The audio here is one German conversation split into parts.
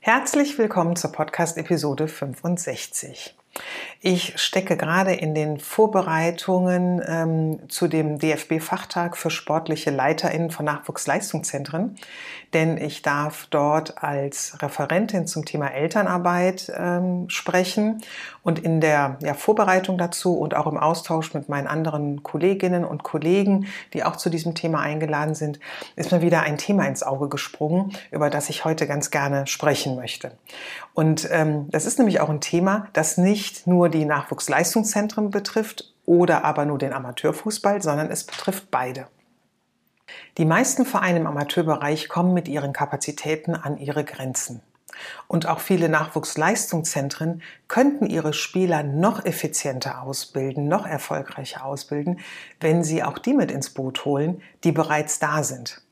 Herzlich willkommen zur Podcast-Episode 65. Ich stecke gerade in den Vorbereitungen ähm, zu dem DFB-Fachtag für sportliche LeiterInnen von Nachwuchsleistungszentren, denn ich darf dort als Referentin zum Thema Elternarbeit ähm, sprechen und in der ja, Vorbereitung dazu und auch im Austausch mit meinen anderen Kolleginnen und Kollegen, die auch zu diesem Thema eingeladen sind, ist mir wieder ein Thema ins Auge gesprungen, über das ich heute ganz gerne sprechen möchte. Und ähm, das ist nämlich auch ein Thema, das nicht nur die Nachwuchsleistungszentren betrifft oder aber nur den Amateurfußball, sondern es betrifft beide. Die meisten Vereine im Amateurbereich kommen mit ihren Kapazitäten an ihre Grenzen. Und auch viele Nachwuchsleistungszentren könnten ihre Spieler noch effizienter ausbilden, noch erfolgreicher ausbilden, wenn sie auch die mit ins Boot holen, die bereits da sind.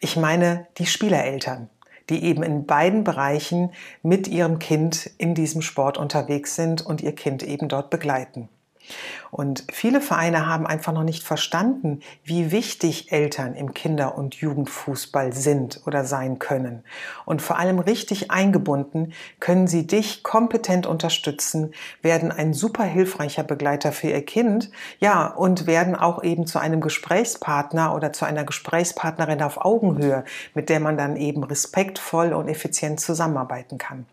Ich meine die Spielereltern, die eben in beiden Bereichen mit ihrem Kind in diesem Sport unterwegs sind und ihr Kind eben dort begleiten. Und viele Vereine haben einfach noch nicht verstanden, wie wichtig Eltern im Kinder- und Jugendfußball sind oder sein können. Und vor allem richtig eingebunden können sie dich kompetent unterstützen, werden ein super hilfreicher Begleiter für ihr Kind, ja, und werden auch eben zu einem Gesprächspartner oder zu einer Gesprächspartnerin auf Augenhöhe, mit der man dann eben respektvoll und effizient zusammenarbeiten kann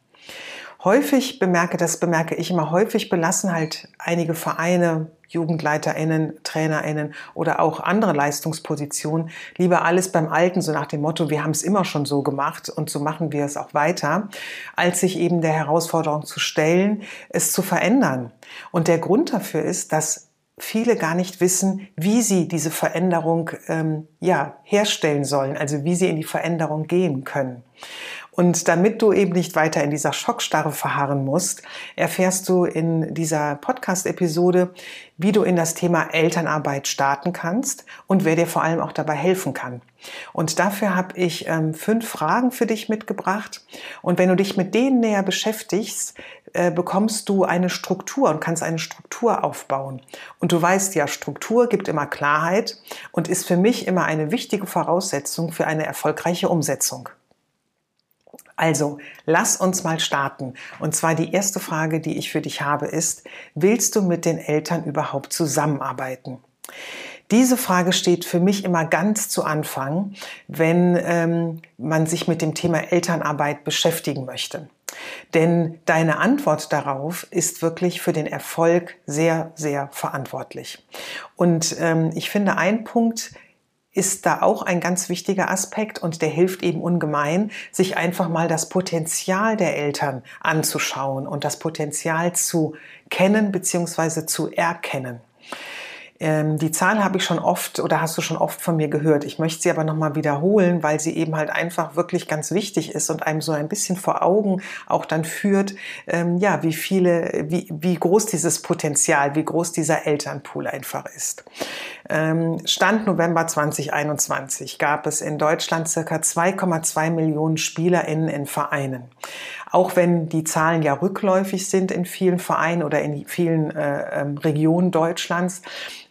häufig bemerke, das bemerke ich immer häufig, belassen halt einige Vereine, JugendleiterInnen, TrainerInnen oder auch andere Leistungspositionen lieber alles beim Alten, so nach dem Motto, wir haben es immer schon so gemacht und so machen wir es auch weiter, als sich eben der Herausforderung zu stellen, es zu verändern. Und der Grund dafür ist, dass viele gar nicht wissen, wie sie diese Veränderung ähm, ja herstellen sollen, also wie sie in die Veränderung gehen können. Und damit du eben nicht weiter in dieser Schockstarre verharren musst, erfährst du in dieser Podcast-Episode, wie du in das Thema Elternarbeit starten kannst und wer dir vor allem auch dabei helfen kann. Und dafür habe ich ähm, fünf Fragen für dich mitgebracht. Und wenn du dich mit denen näher beschäftigst, äh, bekommst du eine Struktur und kannst eine Struktur aufbauen. Und du weißt ja, Struktur gibt immer Klarheit und ist für mich immer eine wichtige Voraussetzung für eine erfolgreiche Umsetzung. Also, lass uns mal starten. Und zwar die erste Frage, die ich für dich habe, ist, willst du mit den Eltern überhaupt zusammenarbeiten? Diese Frage steht für mich immer ganz zu Anfang, wenn ähm, man sich mit dem Thema Elternarbeit beschäftigen möchte. Denn deine Antwort darauf ist wirklich für den Erfolg sehr, sehr verantwortlich. Und ähm, ich finde, ein Punkt ist da auch ein ganz wichtiger Aspekt und der hilft eben ungemein, sich einfach mal das Potenzial der Eltern anzuschauen und das Potenzial zu kennen bzw. zu erkennen. Ähm, die Zahl habe ich schon oft oder hast du schon oft von mir gehört. Ich möchte sie aber nochmal wiederholen, weil sie eben halt einfach wirklich ganz wichtig ist und einem so ein bisschen vor Augen auch dann führt, ähm, ja, wie viele, wie, wie groß dieses Potenzial, wie groß dieser Elternpool einfach ist. Ähm, Stand November 2021 gab es in Deutschland circa 2,2 Millionen SpielerInnen in Vereinen. Auch wenn die Zahlen ja rückläufig sind in vielen Vereinen oder in vielen äh, ähm, Regionen Deutschlands,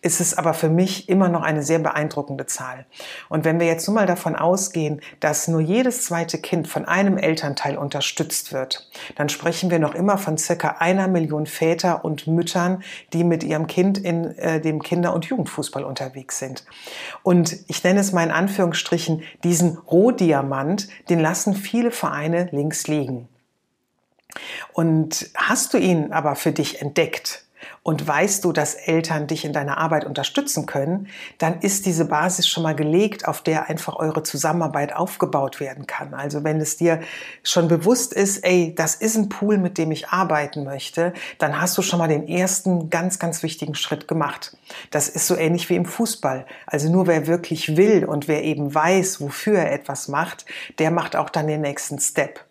ist es aber für mich immer noch eine sehr beeindruckende Zahl. Und wenn wir jetzt nun mal davon ausgehen, dass nur jedes zweite Kind von einem Elternteil unterstützt wird, dann sprechen wir noch immer von circa einer Million Väter und Müttern, die mit ihrem Kind in äh, dem Kinder- und Jugendfußball unterwegs sind. Und ich nenne es mal in Anführungsstrichen, diesen Rohdiamant, den lassen viele Vereine links liegen. Und hast du ihn aber für dich entdeckt, und weißt du, dass Eltern dich in deiner Arbeit unterstützen können, dann ist diese Basis schon mal gelegt, auf der einfach eure Zusammenarbeit aufgebaut werden kann. Also wenn es dir schon bewusst ist, ey, das ist ein Pool, mit dem ich arbeiten möchte, dann hast du schon mal den ersten ganz, ganz wichtigen Schritt gemacht. Das ist so ähnlich wie im Fußball. Also nur wer wirklich will und wer eben weiß, wofür er etwas macht, der macht auch dann den nächsten Step.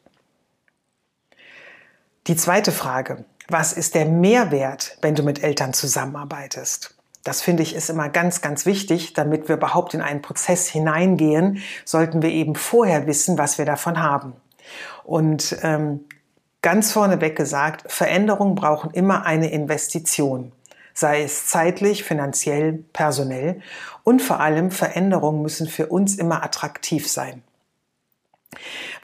Die zweite Frage. Was ist der Mehrwert, wenn du mit Eltern zusammenarbeitest? Das finde ich ist immer ganz, ganz wichtig, damit wir überhaupt in einen Prozess hineingehen, sollten wir eben vorher wissen, was wir davon haben. Und ähm, ganz vorneweg gesagt, Veränderungen brauchen immer eine Investition, sei es zeitlich, finanziell, personell und vor allem Veränderungen müssen für uns immer attraktiv sein.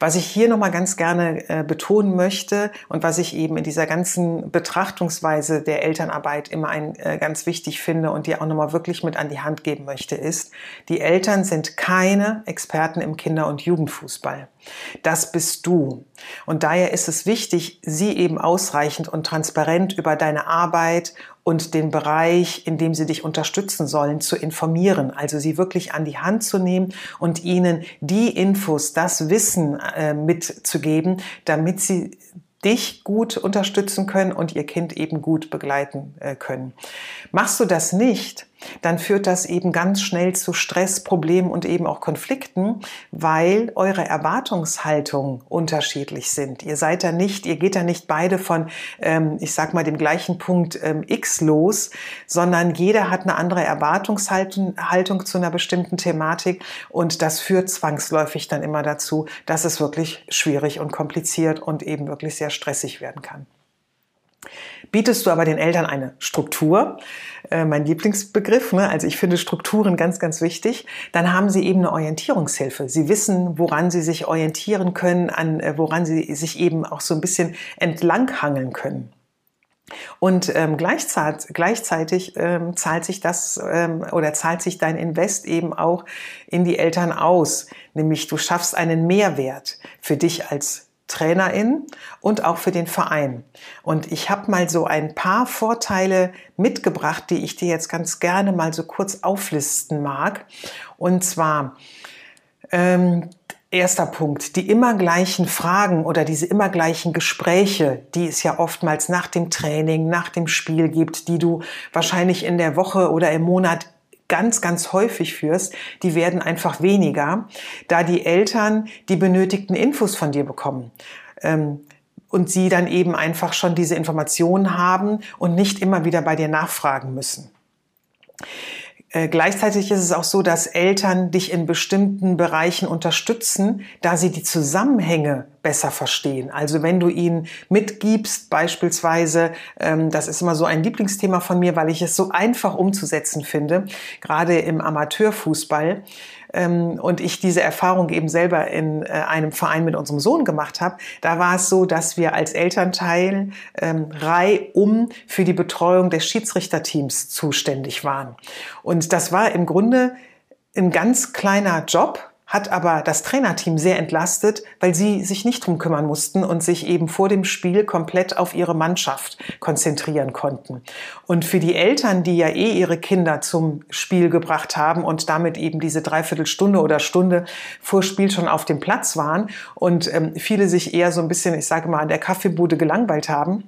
Was ich hier nochmal ganz gerne äh, betonen möchte und was ich eben in dieser ganzen Betrachtungsweise der Elternarbeit immer ein, äh, ganz wichtig finde und dir auch nochmal wirklich mit an die Hand geben möchte, ist, die Eltern sind keine Experten im Kinder- und Jugendfußball. Das bist du. Und daher ist es wichtig, sie eben ausreichend und transparent über deine Arbeit und den Bereich, in dem sie dich unterstützen sollen, zu informieren. Also sie wirklich an die Hand zu nehmen und ihnen die Infos, das Wissen äh, mitzugeben, damit sie dich gut unterstützen können und ihr Kind eben gut begleiten äh, können. Machst du das nicht, dann führt das eben ganz schnell zu Stress, Problemen und eben auch Konflikten, weil eure Erwartungshaltungen unterschiedlich sind. Ihr seid da nicht, ihr geht da nicht beide von, ähm, ich sag mal, dem gleichen Punkt ähm, X los, sondern jeder hat eine andere Erwartungshaltung Haltung zu einer bestimmten Thematik und das führt zwangsläufig dann immer dazu, dass es wirklich schwierig und kompliziert und eben wirklich sehr stressig werden kann. Bietest du aber den Eltern eine Struktur, äh, mein Lieblingsbegriff, ne? also ich finde Strukturen ganz, ganz wichtig, dann haben sie eben eine Orientierungshilfe. Sie wissen, woran sie sich orientieren können, an äh, woran sie sich eben auch so ein bisschen entlanghangeln können. Und ähm, gleichzeitig, gleichzeitig ähm, zahlt sich das ähm, oder zahlt sich dein Invest eben auch in die Eltern aus. Nämlich du schaffst einen Mehrwert für dich als Trainerin und auch für den Verein. Und ich habe mal so ein paar Vorteile mitgebracht, die ich dir jetzt ganz gerne mal so kurz auflisten mag. Und zwar, ähm, erster Punkt, die immer gleichen Fragen oder diese immer gleichen Gespräche, die es ja oftmals nach dem Training, nach dem Spiel gibt, die du wahrscheinlich in der Woche oder im Monat ganz, ganz häufig führst, die werden einfach weniger, da die Eltern die benötigten Infos von dir bekommen. Ähm, und sie dann eben einfach schon diese Informationen haben und nicht immer wieder bei dir nachfragen müssen. Äh, gleichzeitig ist es auch so, dass Eltern dich in bestimmten Bereichen unterstützen, da sie die Zusammenhänge besser verstehen. Also wenn du ihnen mitgibst, beispielsweise, ähm, das ist immer so ein Lieblingsthema von mir, weil ich es so einfach umzusetzen finde, gerade im Amateurfußball, ähm, und ich diese Erfahrung eben selber in äh, einem Verein mit unserem Sohn gemacht habe, da war es so, dass wir als Elternteil ähm, reihum für die Betreuung des Schiedsrichterteams zuständig waren. Und das war im Grunde ein ganz kleiner Job, hat aber das Trainerteam sehr entlastet, weil sie sich nicht drum kümmern mussten und sich eben vor dem Spiel komplett auf ihre Mannschaft konzentrieren konnten. Und für die Eltern, die ja eh ihre Kinder zum Spiel gebracht haben und damit eben diese Dreiviertelstunde oder Stunde vor Spiel schon auf dem Platz waren und ähm, viele sich eher so ein bisschen, ich sage mal, an der Kaffeebude gelangweilt haben,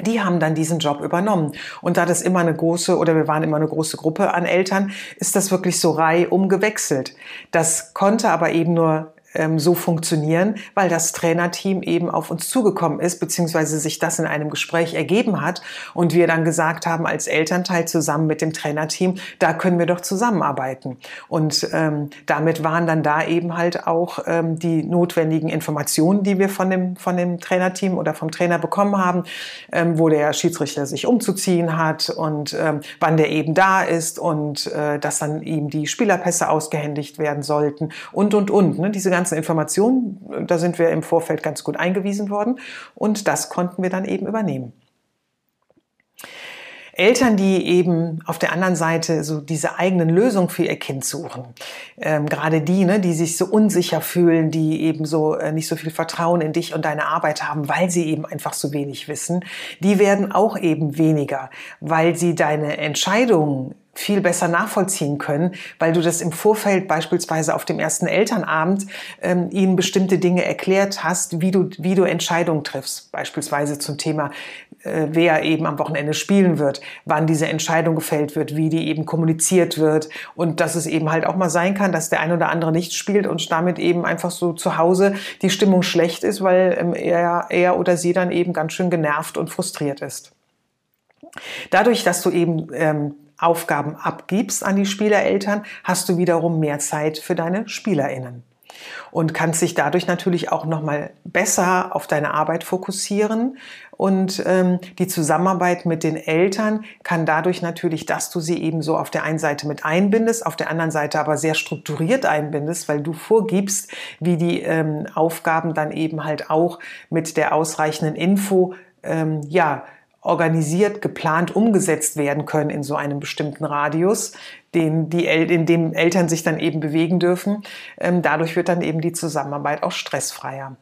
die haben dann diesen Job übernommen. Und da das immer eine große oder wir waren immer eine große Gruppe an Eltern, ist das wirklich so reihum gewechselt. Das konnte aber eben nur ähm, so funktionieren, weil das Trainerteam eben auf uns zugekommen ist, beziehungsweise sich das in einem Gespräch ergeben hat und wir dann gesagt haben als Elternteil zusammen mit dem Trainerteam, da können wir doch zusammenarbeiten. Und ähm, damit waren dann da eben halt auch ähm, die notwendigen Informationen, die wir von dem, von dem Trainerteam oder vom Trainer bekommen haben, ähm, wo der Schiedsrichter sich umzuziehen hat und ähm, wann der eben da ist und äh, dass dann ihm die Spielerpässe ausgehändigt werden sollten und, und, und. Ne? Diese ganzen Informationen, da sind wir im Vorfeld ganz gut eingewiesen worden und das konnten wir dann eben übernehmen. Eltern, die eben auf der anderen Seite so diese eigenen Lösungen für ihr Kind suchen, ähm, gerade die, ne, die sich so unsicher fühlen, die eben so äh, nicht so viel Vertrauen in dich und deine Arbeit haben, weil sie eben einfach so wenig wissen, die werden auch eben weniger, weil sie deine Entscheidungen viel besser nachvollziehen können, weil du das im Vorfeld beispielsweise auf dem ersten Elternabend ähm, ihnen bestimmte Dinge erklärt hast, wie du, wie du Entscheidungen triffst, beispielsweise zum Thema, äh, wer eben am Wochenende spielen wird, wann diese Entscheidung gefällt wird, wie die eben kommuniziert wird und dass es eben halt auch mal sein kann, dass der ein oder andere nicht spielt und damit eben einfach so zu Hause die Stimmung schlecht ist, weil ähm, er, er oder sie dann eben ganz schön genervt und frustriert ist. Dadurch, dass du eben ähm, Aufgaben abgibst an die Spielereltern, hast du wiederum mehr Zeit für deine Spielerinnen. Und kannst dich dadurch natürlich auch noch mal besser auf deine Arbeit fokussieren. Und ähm, die Zusammenarbeit mit den Eltern kann dadurch natürlich, dass du sie eben so auf der einen Seite mit einbindest, auf der anderen Seite aber sehr strukturiert einbindest, weil du vorgibst, wie die ähm, Aufgaben dann eben halt auch mit der ausreichenden Info ähm, ja organisiert, geplant, umgesetzt werden können in so einem bestimmten Radius, den die El in dem Eltern sich dann eben bewegen dürfen. Ähm, dadurch wird dann eben die Zusammenarbeit auch stressfreier.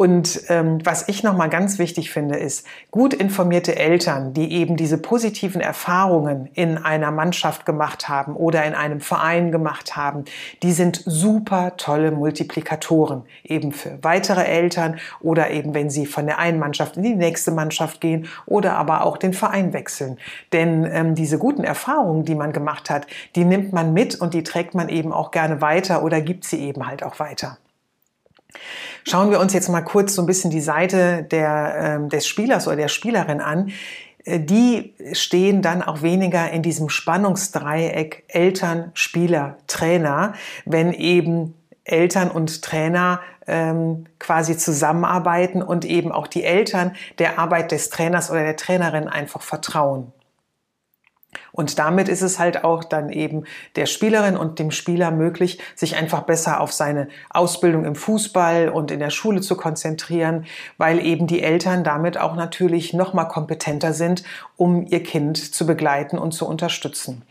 Und ähm, was ich nochmal ganz wichtig finde, ist, gut informierte Eltern, die eben diese positiven Erfahrungen in einer Mannschaft gemacht haben oder in einem Verein gemacht haben, die sind super tolle Multiplikatoren, eben für weitere Eltern oder eben wenn sie von der einen Mannschaft in die nächste Mannschaft gehen oder aber auch den Verein wechseln. Denn ähm, diese guten Erfahrungen, die man gemacht hat, die nimmt man mit und die trägt man eben auch gerne weiter oder gibt sie eben halt auch weiter. Schauen wir uns jetzt mal kurz so ein bisschen die Seite der, äh, des Spielers oder der Spielerin an. Äh, die stehen dann auch weniger in diesem Spannungsdreieck Eltern, Spieler, Trainer, wenn eben Eltern und Trainer ähm, quasi zusammenarbeiten und eben auch die Eltern der Arbeit des Trainers oder der Trainerin einfach vertrauen. Und damit ist es halt auch dann eben der Spielerin und dem Spieler möglich, sich einfach besser auf seine Ausbildung im Fußball und in der Schule zu konzentrieren, weil eben die Eltern damit auch natürlich noch mal kompetenter sind, um ihr Kind zu begleiten und zu unterstützen.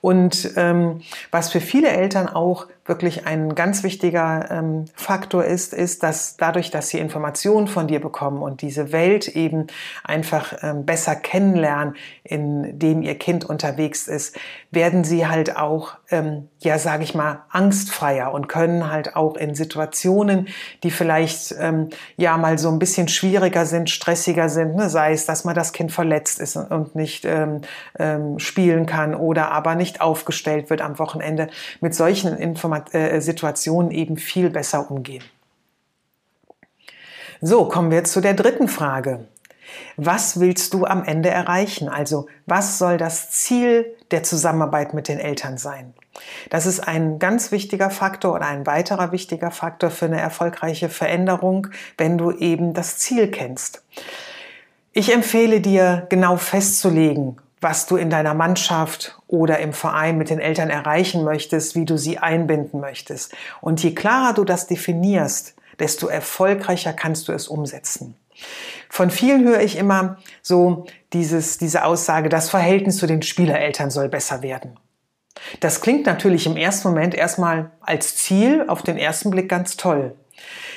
Und ähm, was für viele Eltern auch wirklich ein ganz wichtiger ähm, Faktor ist, ist, dass dadurch, dass sie Informationen von dir bekommen und diese Welt eben einfach ähm, besser kennenlernen, in dem ihr Kind unterwegs ist, werden sie halt auch, ähm, ja, sage ich mal, angstfreier und können halt auch in Situationen, die vielleicht ähm, ja mal so ein bisschen schwieriger sind, stressiger sind, ne, sei es, dass man das Kind verletzt ist und nicht ähm, ähm, spielen kann oder aber nicht aufgestellt wird am Wochenende, mit solchen Informa äh, Situationen eben viel besser umgehen. So, kommen wir zu der dritten Frage. Was willst du am Ende erreichen? Also was soll das Ziel der Zusammenarbeit mit den Eltern sein? Das ist ein ganz wichtiger Faktor oder ein weiterer wichtiger Faktor für eine erfolgreiche Veränderung, wenn du eben das Ziel kennst. Ich empfehle dir genau festzulegen, was du in deiner Mannschaft oder im Verein mit den Eltern erreichen möchtest, wie du sie einbinden möchtest. Und je klarer du das definierst, desto erfolgreicher kannst du es umsetzen. Von vielen höre ich immer so dieses, diese Aussage, das Verhältnis zu den Spielereltern soll besser werden. Das klingt natürlich im ersten Moment erstmal als Ziel auf den ersten Blick ganz toll.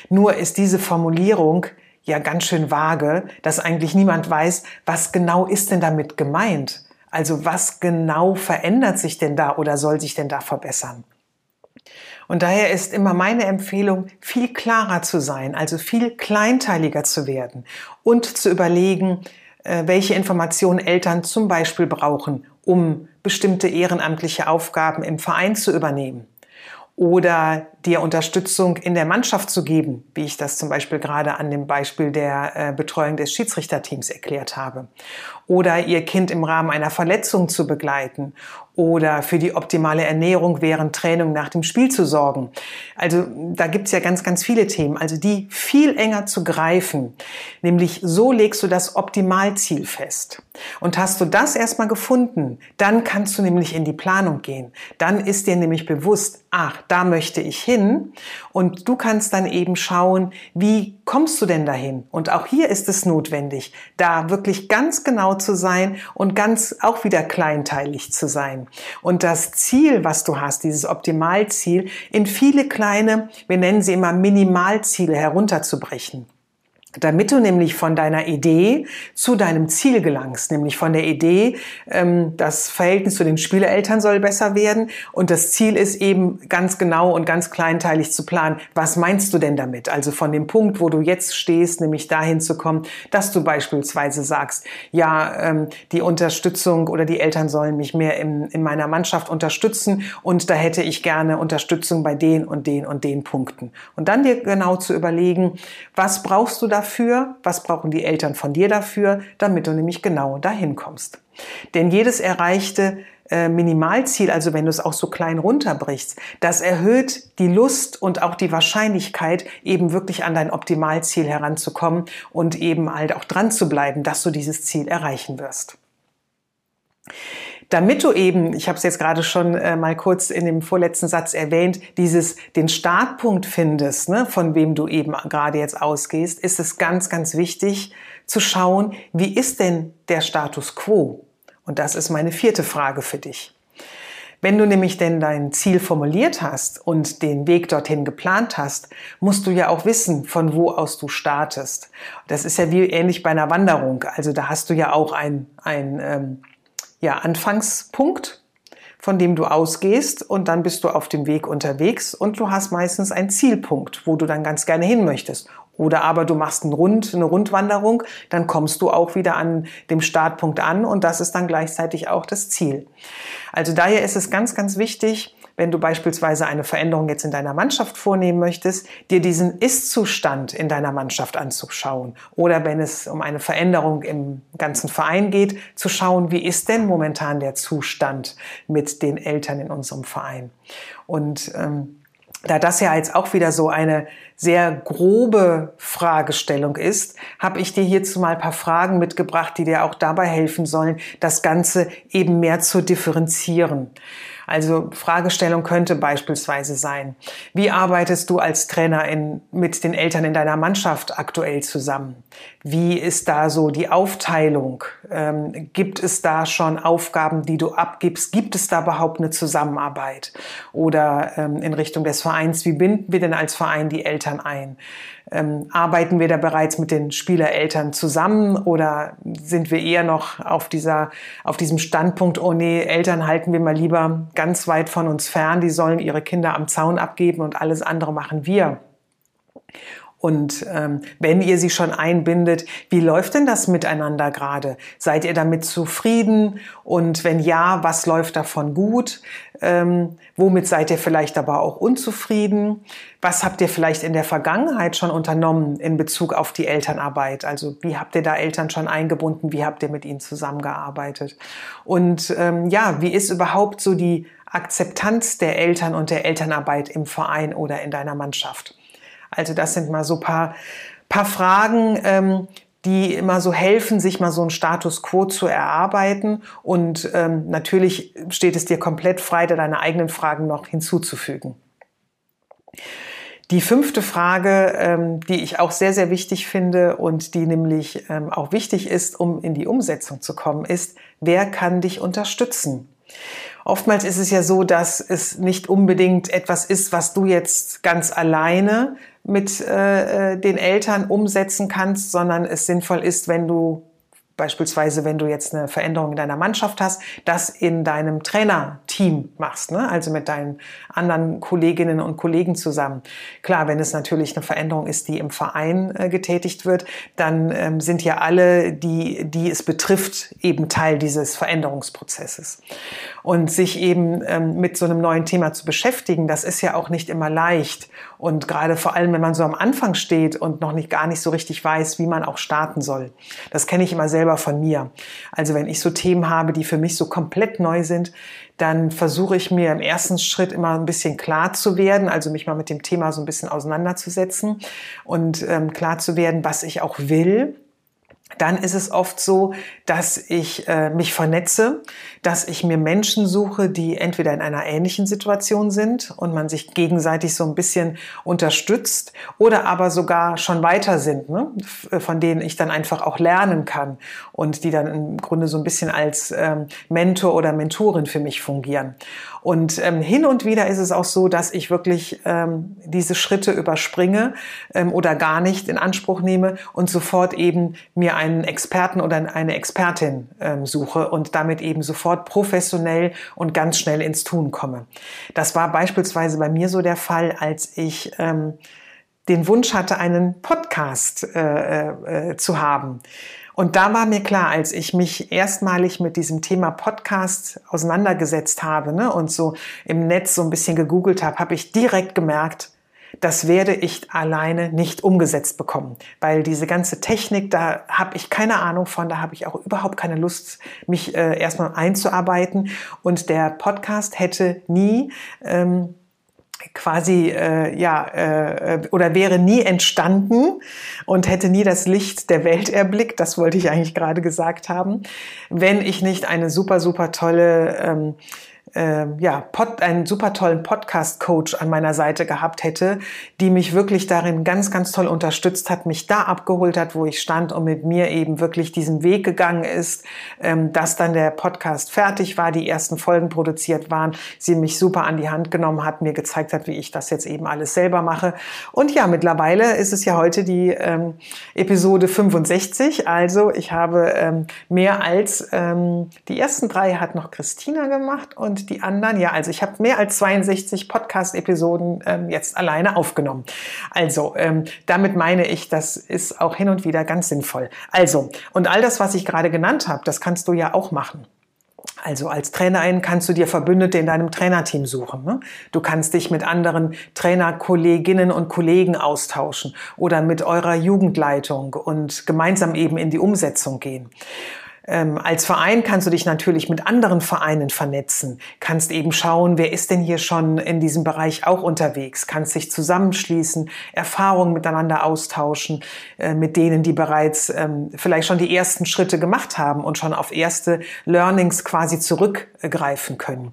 Nur ist diese Formulierung ja ganz schön vage, dass eigentlich niemand weiß, was genau ist denn damit gemeint. Also was genau verändert sich denn da oder soll sich denn da verbessern? Und daher ist immer meine Empfehlung, viel klarer zu sein, also viel kleinteiliger zu werden und zu überlegen, äh, welche Informationen Eltern zum Beispiel brauchen, um bestimmte ehrenamtliche Aufgaben im Verein zu übernehmen oder dir Unterstützung in der Mannschaft zu geben, wie ich das zum Beispiel gerade an dem Beispiel der äh, Betreuung des Schiedsrichterteams erklärt habe. Oder ihr Kind im Rahmen einer Verletzung zu begleiten oder für die optimale Ernährung während Training nach dem Spiel zu sorgen. Also da gibt's ja ganz, ganz viele Themen, also die viel enger zu greifen. Nämlich so legst du das Optimalziel fest. Und hast du das erstmal gefunden, dann kannst du nämlich in die Planung gehen. Dann ist dir nämlich bewusst, ach, da möchte ich hin. Und du kannst dann eben schauen, wie kommst du denn dahin? Und auch hier ist es notwendig, da wirklich ganz genau zu sein und ganz auch wieder kleinteilig zu sein. Und das Ziel, was du hast, dieses Optimalziel, in viele kleine, wir nennen sie immer Minimalziele herunterzubrechen damit du nämlich von deiner Idee zu deinem Ziel gelangst, nämlich von der Idee, ähm, das Verhältnis zu den Spielereltern soll besser werden und das Ziel ist eben ganz genau und ganz kleinteilig zu planen, was meinst du denn damit? Also von dem Punkt, wo du jetzt stehst, nämlich dahin zu kommen, dass du beispielsweise sagst, ja, ähm, die Unterstützung oder die Eltern sollen mich mehr in, in meiner Mannschaft unterstützen und da hätte ich gerne Unterstützung bei den und den und den Punkten. Und dann dir genau zu überlegen, was brauchst du dafür? Dafür, was brauchen die Eltern von dir dafür, damit du nämlich genau dahin kommst. Denn jedes erreichte äh, Minimalziel, also wenn du es auch so klein runterbrichst, das erhöht die Lust und auch die Wahrscheinlichkeit, eben wirklich an dein Optimalziel heranzukommen und eben halt auch dran zu bleiben, dass du dieses Ziel erreichen wirst damit du eben, ich habe es jetzt gerade schon äh, mal kurz in dem vorletzten Satz erwähnt, dieses den Startpunkt findest, ne, von wem du eben gerade jetzt ausgehst, ist es ganz, ganz wichtig zu schauen, wie ist denn der Status quo? Und das ist meine vierte Frage für dich. Wenn du nämlich denn dein Ziel formuliert hast und den Weg dorthin geplant hast, musst du ja auch wissen, von wo aus du startest. Das ist ja wie ähnlich bei einer Wanderung. Also da hast du ja auch ein, ein ähm, ja, Anfangspunkt, von dem du ausgehst und dann bist du auf dem Weg unterwegs und du hast meistens einen Zielpunkt, wo du dann ganz gerne hin möchtest. Oder aber du machst einen Rund, eine Rundwanderung, dann kommst du auch wieder an dem Startpunkt an und das ist dann gleichzeitig auch das Ziel. Also daher ist es ganz, ganz wichtig, wenn du beispielsweise eine Veränderung jetzt in deiner Mannschaft vornehmen möchtest, dir diesen Ist-Zustand in deiner Mannschaft anzuschauen. Oder wenn es um eine Veränderung im ganzen Verein geht, zu schauen, wie ist denn momentan der Zustand mit den Eltern in unserem Verein. Und ähm, da das ja jetzt auch wieder so eine sehr grobe Fragestellung ist, habe ich dir hierzu mal ein paar Fragen mitgebracht, die dir auch dabei helfen sollen, das Ganze eben mehr zu differenzieren. Also Fragestellung könnte beispielsweise sein, wie arbeitest du als Trainer in, mit den Eltern in deiner Mannschaft aktuell zusammen? Wie ist da so die Aufteilung? Ähm, gibt es da schon Aufgaben, die du abgibst? Gibt es da überhaupt eine Zusammenarbeit? Oder ähm, in Richtung des Vereins, wie binden wir denn als Verein die Eltern ein? Ähm, arbeiten wir da bereits mit den Spielereltern zusammen oder sind wir eher noch auf dieser, auf diesem Standpunkt, oh nee, Eltern halten wir mal lieber ganz weit von uns fern, die sollen ihre Kinder am Zaun abgeben und alles andere machen wir. Und ähm, wenn ihr sie schon einbindet, wie läuft denn das miteinander gerade? Seid ihr damit zufrieden? Und wenn ja, was läuft davon gut? Ähm, womit seid ihr vielleicht aber auch unzufrieden? Was habt ihr vielleicht in der Vergangenheit schon unternommen in Bezug auf die Elternarbeit? Also wie habt ihr da Eltern schon eingebunden? Wie habt ihr mit ihnen zusammengearbeitet? Und ähm, ja, wie ist überhaupt so die Akzeptanz der Eltern und der Elternarbeit im Verein oder in deiner Mannschaft? Also das sind mal so paar, paar Fragen, ähm, die immer so helfen, sich mal so einen Status quo zu erarbeiten. Und ähm, natürlich steht es dir komplett frei, da deine eigenen Fragen noch hinzuzufügen. Die fünfte Frage, ähm, die ich auch sehr, sehr wichtig finde und die nämlich ähm, auch wichtig ist, um in die Umsetzung zu kommen, ist, wer kann dich unterstützen? Oftmals ist es ja so, dass es nicht unbedingt etwas ist, was du jetzt ganz alleine mit äh, äh, den Eltern umsetzen kannst, sondern es sinnvoll ist, wenn du beispielsweise, wenn du jetzt eine Veränderung in deiner Mannschaft hast, das in deinem Trainerteam machst, ne? also mit deinen anderen Kolleginnen und Kollegen zusammen. Klar, wenn es natürlich eine Veränderung ist, die im Verein äh, getätigt wird, dann ähm, sind ja alle, die, die es betrifft, eben Teil dieses Veränderungsprozesses. Und sich eben ähm, mit so einem neuen Thema zu beschäftigen, das ist ja auch nicht immer leicht. Und gerade vor allem, wenn man so am Anfang steht und noch nicht gar nicht so richtig weiß, wie man auch starten soll. Das kenne ich immer selber von mir. Also wenn ich so Themen habe, die für mich so komplett neu sind, dann versuche ich mir im ersten Schritt immer ein bisschen klar zu werden, also mich mal mit dem Thema so ein bisschen auseinanderzusetzen und ähm, klar zu werden, was ich auch will dann ist es oft so, dass ich äh, mich vernetze, dass ich mir Menschen suche, die entweder in einer ähnlichen Situation sind und man sich gegenseitig so ein bisschen unterstützt oder aber sogar schon weiter sind, ne? von denen ich dann einfach auch lernen kann und die dann im Grunde so ein bisschen als ähm, Mentor oder Mentorin für mich fungieren. Und ähm, hin und wieder ist es auch so, dass ich wirklich ähm, diese Schritte überspringe ähm, oder gar nicht in Anspruch nehme und sofort eben mir einen Experten oder eine Expertin ähm, suche und damit eben sofort professionell und ganz schnell ins Tun komme. Das war beispielsweise bei mir so der Fall, als ich ähm, den Wunsch hatte, einen Podcast äh, äh, zu haben. Und da war mir klar, als ich mich erstmalig mit diesem Thema Podcast auseinandergesetzt habe ne, und so im Netz so ein bisschen gegoogelt habe, habe ich direkt gemerkt, das werde ich alleine nicht umgesetzt bekommen, weil diese ganze Technik, da habe ich keine Ahnung von, da habe ich auch überhaupt keine Lust, mich äh, erstmal einzuarbeiten. Und der Podcast hätte nie ähm, quasi äh, ja äh, oder wäre nie entstanden und hätte nie das Licht der Welt erblickt. Das wollte ich eigentlich gerade gesagt haben, wenn ich nicht eine super super tolle ähm, äh, ja, Pod, einen super tollen Podcast-Coach an meiner Seite gehabt hätte, die mich wirklich darin ganz, ganz toll unterstützt hat, mich da abgeholt hat, wo ich stand und mit mir eben wirklich diesen Weg gegangen ist, ähm, dass dann der Podcast fertig war, die ersten Folgen produziert waren, sie mich super an die Hand genommen hat, mir gezeigt hat, wie ich das jetzt eben alles selber mache. Und ja, mittlerweile ist es ja heute die ähm, Episode 65, also ich habe ähm, mehr als ähm, die ersten drei hat noch Christina gemacht und und die anderen, ja, also ich habe mehr als 62 Podcast-Episoden ähm, jetzt alleine aufgenommen. Also ähm, damit meine ich, das ist auch hin und wieder ganz sinnvoll. Also, und all das, was ich gerade genannt habe, das kannst du ja auch machen. Also als Trainerin kannst du dir Verbündete in deinem Trainerteam suchen. Ne? Du kannst dich mit anderen Trainerkolleginnen und Kollegen austauschen oder mit eurer Jugendleitung und gemeinsam eben in die Umsetzung gehen. Ähm, als Verein kannst du dich natürlich mit anderen Vereinen vernetzen, kannst eben schauen, wer ist denn hier schon in diesem Bereich auch unterwegs, kannst dich zusammenschließen, Erfahrungen miteinander austauschen äh, mit denen, die bereits ähm, vielleicht schon die ersten Schritte gemacht haben und schon auf erste Learnings quasi zurückgreifen können.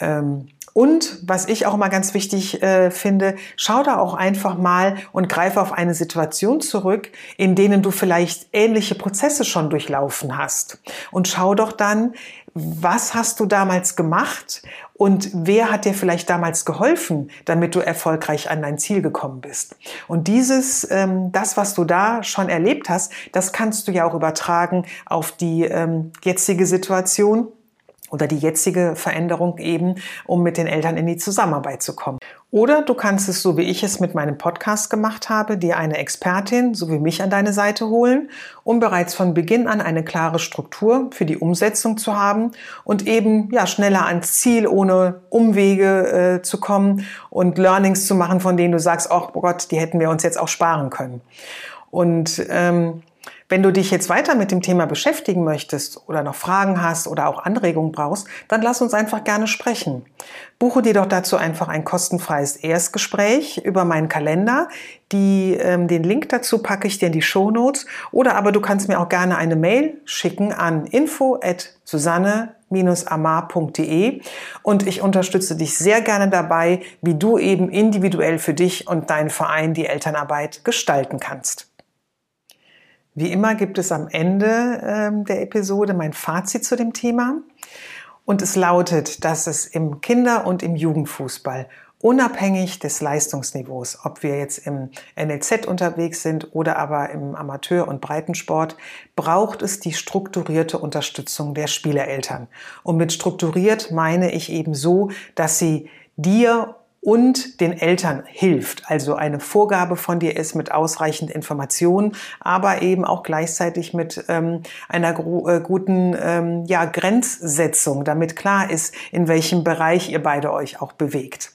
Ähm, und was ich auch immer ganz wichtig äh, finde, schau da auch einfach mal und greife auf eine Situation zurück, in denen du vielleicht ähnliche Prozesse schon durchlaufen hast. Und schau doch dann, was hast du damals gemacht und wer hat dir vielleicht damals geholfen, damit du erfolgreich an dein Ziel gekommen bist. Und dieses, ähm, das, was du da schon erlebt hast, das kannst du ja auch übertragen auf die ähm, jetzige Situation oder die jetzige Veränderung eben, um mit den Eltern in die Zusammenarbeit zu kommen. Oder du kannst es, so wie ich es mit meinem Podcast gemacht habe, dir eine Expertin, so wie mich, an deine Seite holen, um bereits von Beginn an eine klare Struktur für die Umsetzung zu haben und eben ja schneller ans Ziel ohne Umwege äh, zu kommen und Learnings zu machen, von denen du sagst, oh Gott, die hätten wir uns jetzt auch sparen können. Und ähm, wenn du dich jetzt weiter mit dem Thema beschäftigen möchtest oder noch Fragen hast oder auch Anregungen brauchst, dann lass uns einfach gerne sprechen. Buche dir doch dazu einfach ein kostenfreies Erstgespräch über meinen Kalender. Die, ähm, den Link dazu packe ich dir in die Show Notes. Oder aber du kannst mir auch gerne eine Mail schicken an info at susanne amar.de und ich unterstütze dich sehr gerne dabei, wie du eben individuell für dich und deinen Verein die Elternarbeit gestalten kannst. Wie immer gibt es am Ende ähm, der Episode mein Fazit zu dem Thema. Und es lautet, dass es im Kinder- und im Jugendfußball unabhängig des Leistungsniveaus, ob wir jetzt im NLZ unterwegs sind oder aber im Amateur- und Breitensport, braucht es die strukturierte Unterstützung der Spielereltern. Und mit strukturiert meine ich eben so, dass sie dir und den Eltern hilft. Also eine Vorgabe von dir ist mit ausreichend Informationen, aber eben auch gleichzeitig mit ähm, einer äh, guten ähm, ja, Grenzsetzung, damit klar ist, in welchem Bereich ihr beide euch auch bewegt.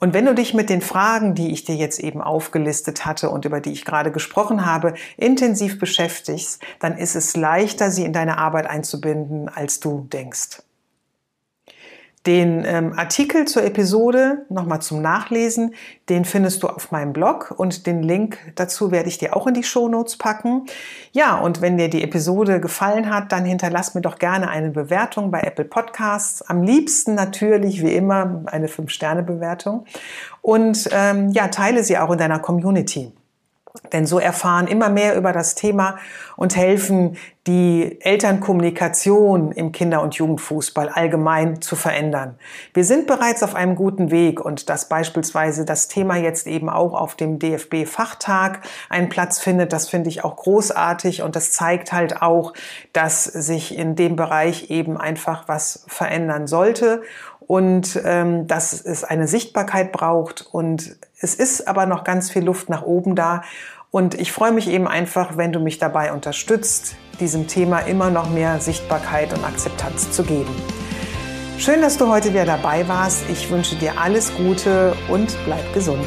Und wenn du dich mit den Fragen, die ich dir jetzt eben aufgelistet hatte und über die ich gerade gesprochen habe, intensiv beschäftigst, dann ist es leichter, sie in deine Arbeit einzubinden, als du denkst. Den ähm, Artikel zur Episode nochmal zum Nachlesen, den findest du auf meinem Blog und den Link dazu werde ich dir auch in die Show Notes packen. Ja, und wenn dir die Episode gefallen hat, dann hinterlass mir doch gerne eine Bewertung bei Apple Podcasts. Am liebsten natürlich, wie immer, eine 5-Sterne-Bewertung. Und ähm, ja, teile sie auch in deiner Community. Denn so erfahren immer mehr über das Thema und helfen, die Elternkommunikation im Kinder- und Jugendfußball allgemein zu verändern. Wir sind bereits auf einem guten Weg und dass beispielsweise das Thema jetzt eben auch auf dem DFB-Fachtag einen Platz findet, das finde ich auch großartig und das zeigt halt auch, dass sich in dem Bereich eben einfach was verändern sollte und ähm, dass es eine Sichtbarkeit braucht und es ist aber noch ganz viel Luft nach oben da und ich freue mich eben einfach, wenn du mich dabei unterstützt, diesem Thema immer noch mehr Sichtbarkeit und Akzeptanz zu geben. Schön, dass du heute wieder dabei warst. Ich wünsche dir alles Gute und bleib gesund.